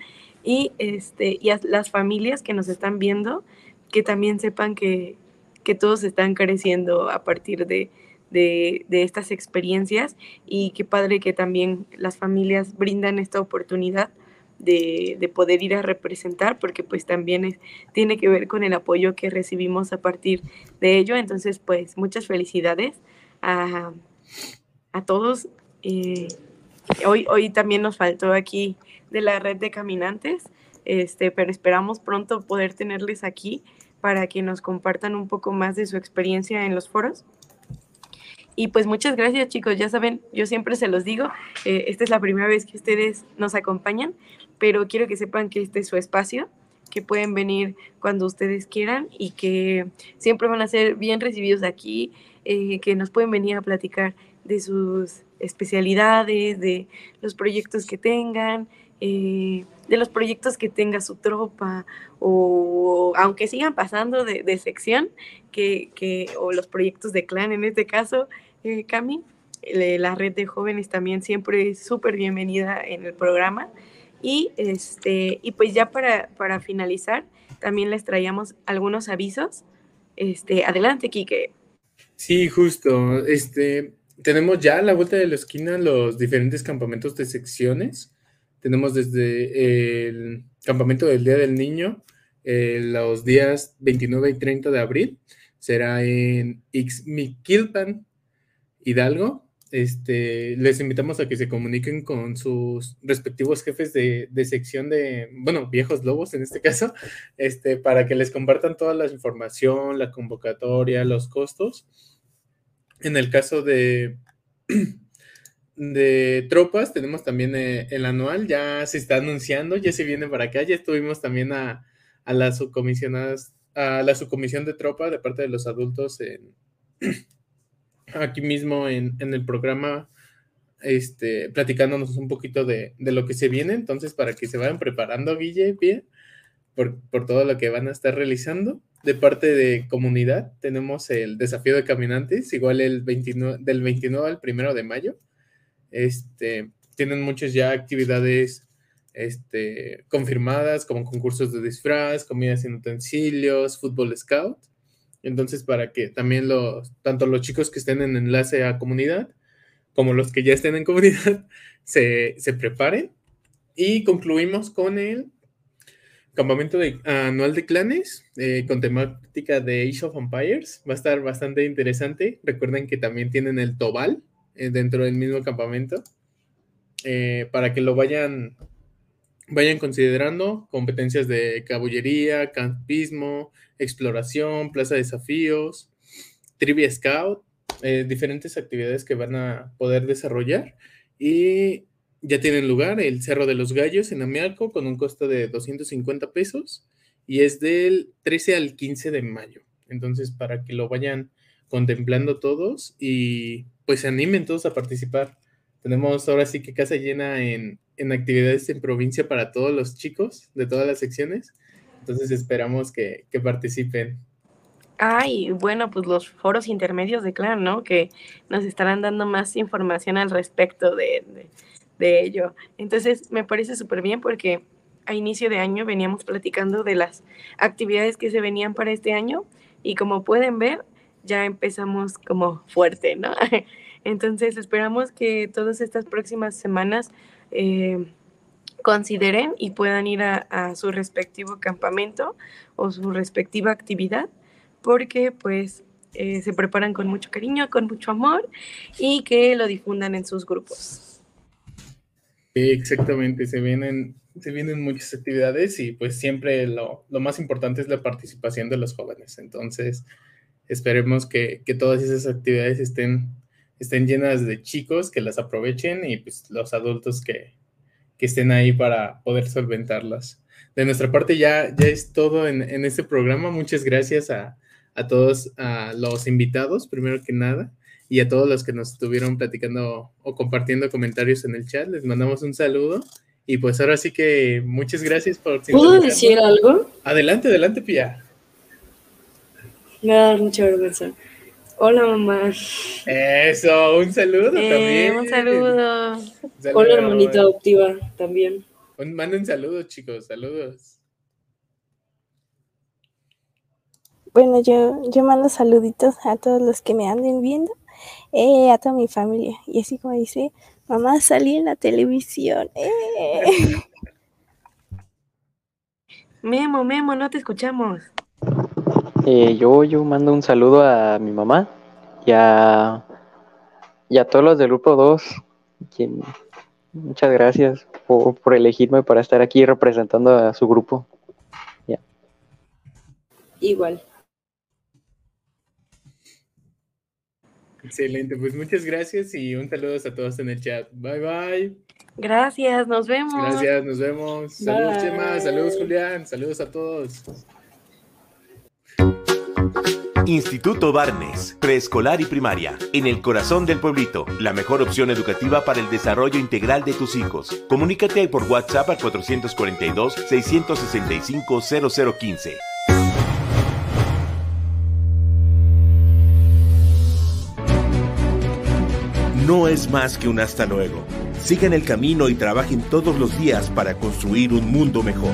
y, este, y las familias que nos están viendo, que también sepan que, todos están creciendo a partir de, de, estas experiencias y qué padre que también las familias brindan esta oportunidad de, poder ir a representar, porque pues también tiene que ver con el apoyo que recibimos a partir de ello. Entonces, pues muchas felicidades a, todos. Eh, hoy, hoy también nos faltó aquí de la red de caminantes, este, pero esperamos pronto poder tenerles aquí para que nos compartan un poco más de su experiencia en los foros. Y pues muchas gracias chicos, ya saben, yo siempre se los digo, eh, esta es la primera vez que ustedes nos acompañan, pero quiero que sepan que este es su espacio, que pueden venir cuando ustedes quieran y que siempre van a ser bien recibidos aquí, eh, que nos pueden venir a platicar de sus especialidades, de los proyectos que tengan, eh, de los proyectos que tenga su tropa o aunque sigan pasando de, sección que, que, o los proyectos de clan en este caso, eh, Cami, la red de jóvenes también siempre es súper bienvenida en el programa. Y, este, y pues ya para, para finalizar, también les traíamos algunos avisos. Este, adelante, Kike. Sí, justo. Este, tenemos ya a la vuelta de la esquina los diferentes campamentos de secciones. Tenemos desde el campamento del Día del Niño, eh, los días 29 y 30 de abril. Será en Ixmiquilpan, Hidalgo. Este, les invitamos a que se comuniquen con sus respectivos jefes de, sección de, bueno, viejos lobos en este caso, este, para que les compartan toda la información, la convocatoria, los costos. En el caso de de tropas, tenemos también eh, el anual, ya se está anunciando, ya se viene para acá, ya estuvimos también a, las subcomisionadas, a la subcomisión de tropa de parte de los adultos en, aquí mismo en, el programa, este, platicándonos un poquito de, lo que se viene, entonces para que se vayan preparando, Guille, bien, por, por todo lo que van a estar realizando. De parte de comunidad, tenemos el desafío de caminantes, igual el 29, del 29 al 1 de mayo este, tienen muchas ya actividades este, confirmadas, como concursos de disfraz, comidas sin utensilios, fútbol scout. Entonces, para que también los, tanto los chicos que estén en enlace a comunidad, como los que ya estén en comunidad, se, preparen. Y concluimos con el campamento anual de clanes eh, con temática de Age of Empires. Va a estar bastante interesante. Recuerden que también tienen el Tobal, eh, dentro del mismo campamento eh, para que lo vayan, vayan considerando competencias de cabullería, campismo, exploración, plaza de desafíos, trivia scout, eh, diferentes actividades que van a poder desarrollar y ya tienen lugar el Cerro de los Gallos en Amialco con un costo de 250 pesos y es del 13 al 15 de mayo. Entonces, para que lo vayan contemplando todos y pues se animen todos a participar. Tenemos ahora sí que casa llena en, actividades en provincia para todos los chicos de todas las secciones. Entonces esperamos que, participen. Ay, bueno, pues los foros intermedios de clan, ¿no? Que nos estarán dando más información al respecto de, de ello. Entonces, me parece súper bien porque a inicio de año veníamos platicando de las actividades que se venían para este año y como pueden ver, ya empezamos como fuerte, ¿no? Entonces esperamos que todas estas próximas semanas eh, consideren y puedan ir a, su respectivo campamento o su respectiva actividad, porque pues eh, se preparan con mucho cariño, con mucho amor y que lo difundan en sus grupos. Exactamente, se vienen, se vienen muchas actividades y pues siempre lo, lo más importante es la participación de los jóvenes. Entonces, Esperemos que, todas esas actividades estén, estén llenas de chicos que las aprovechen y pues los adultos que, estén ahí para poder solventarlas. De nuestra parte ya, ya es todo en, este programa. Muchas gracias a, todos a los invitados, primero que nada, y a todos los que nos estuvieron platicando o compartiendo comentarios en el chat. Les mandamos un saludo. Y pues ahora sí que muchas gracias por... ¿Puedo decir algo? Adelante, adelante, Pia. Me da mucha vergüenza. Hola, mamá. Eso, un saludo eh, también. Un saludo. Hola, hermanita adoptiva también. Manden saludos, chicos, saludos. Bueno, yo, yo mando saluditos a todos los que me anden viendo eh, a toda mi familia. Y así como dice, mamá, salí en la televisión. Eh. Memo, Memo, no te escuchamos. Eh, yo, yo mando un saludo a mi mamá y a, y a todos los del grupo 2. Quien, muchas gracias por, por elegirme para estar aquí representando a su grupo. Igual. Excelente, pues muchas gracias y un saludo a todos en el chat. Bye bye. Gracias, nos vemos. Gracias, nos vemos. Saludos. Chema. Saludos, Julián. Saludos a todos. Instituto Barnes, preescolar y primaria, en el corazón del pueblito, la mejor opción educativa para el desarrollo integral de tus hijos. Comunícate por WhatsApp al 442-665-0015. No es más que un hasta luego. Sigan el camino y trabajen todos los días para construir un mundo mejor.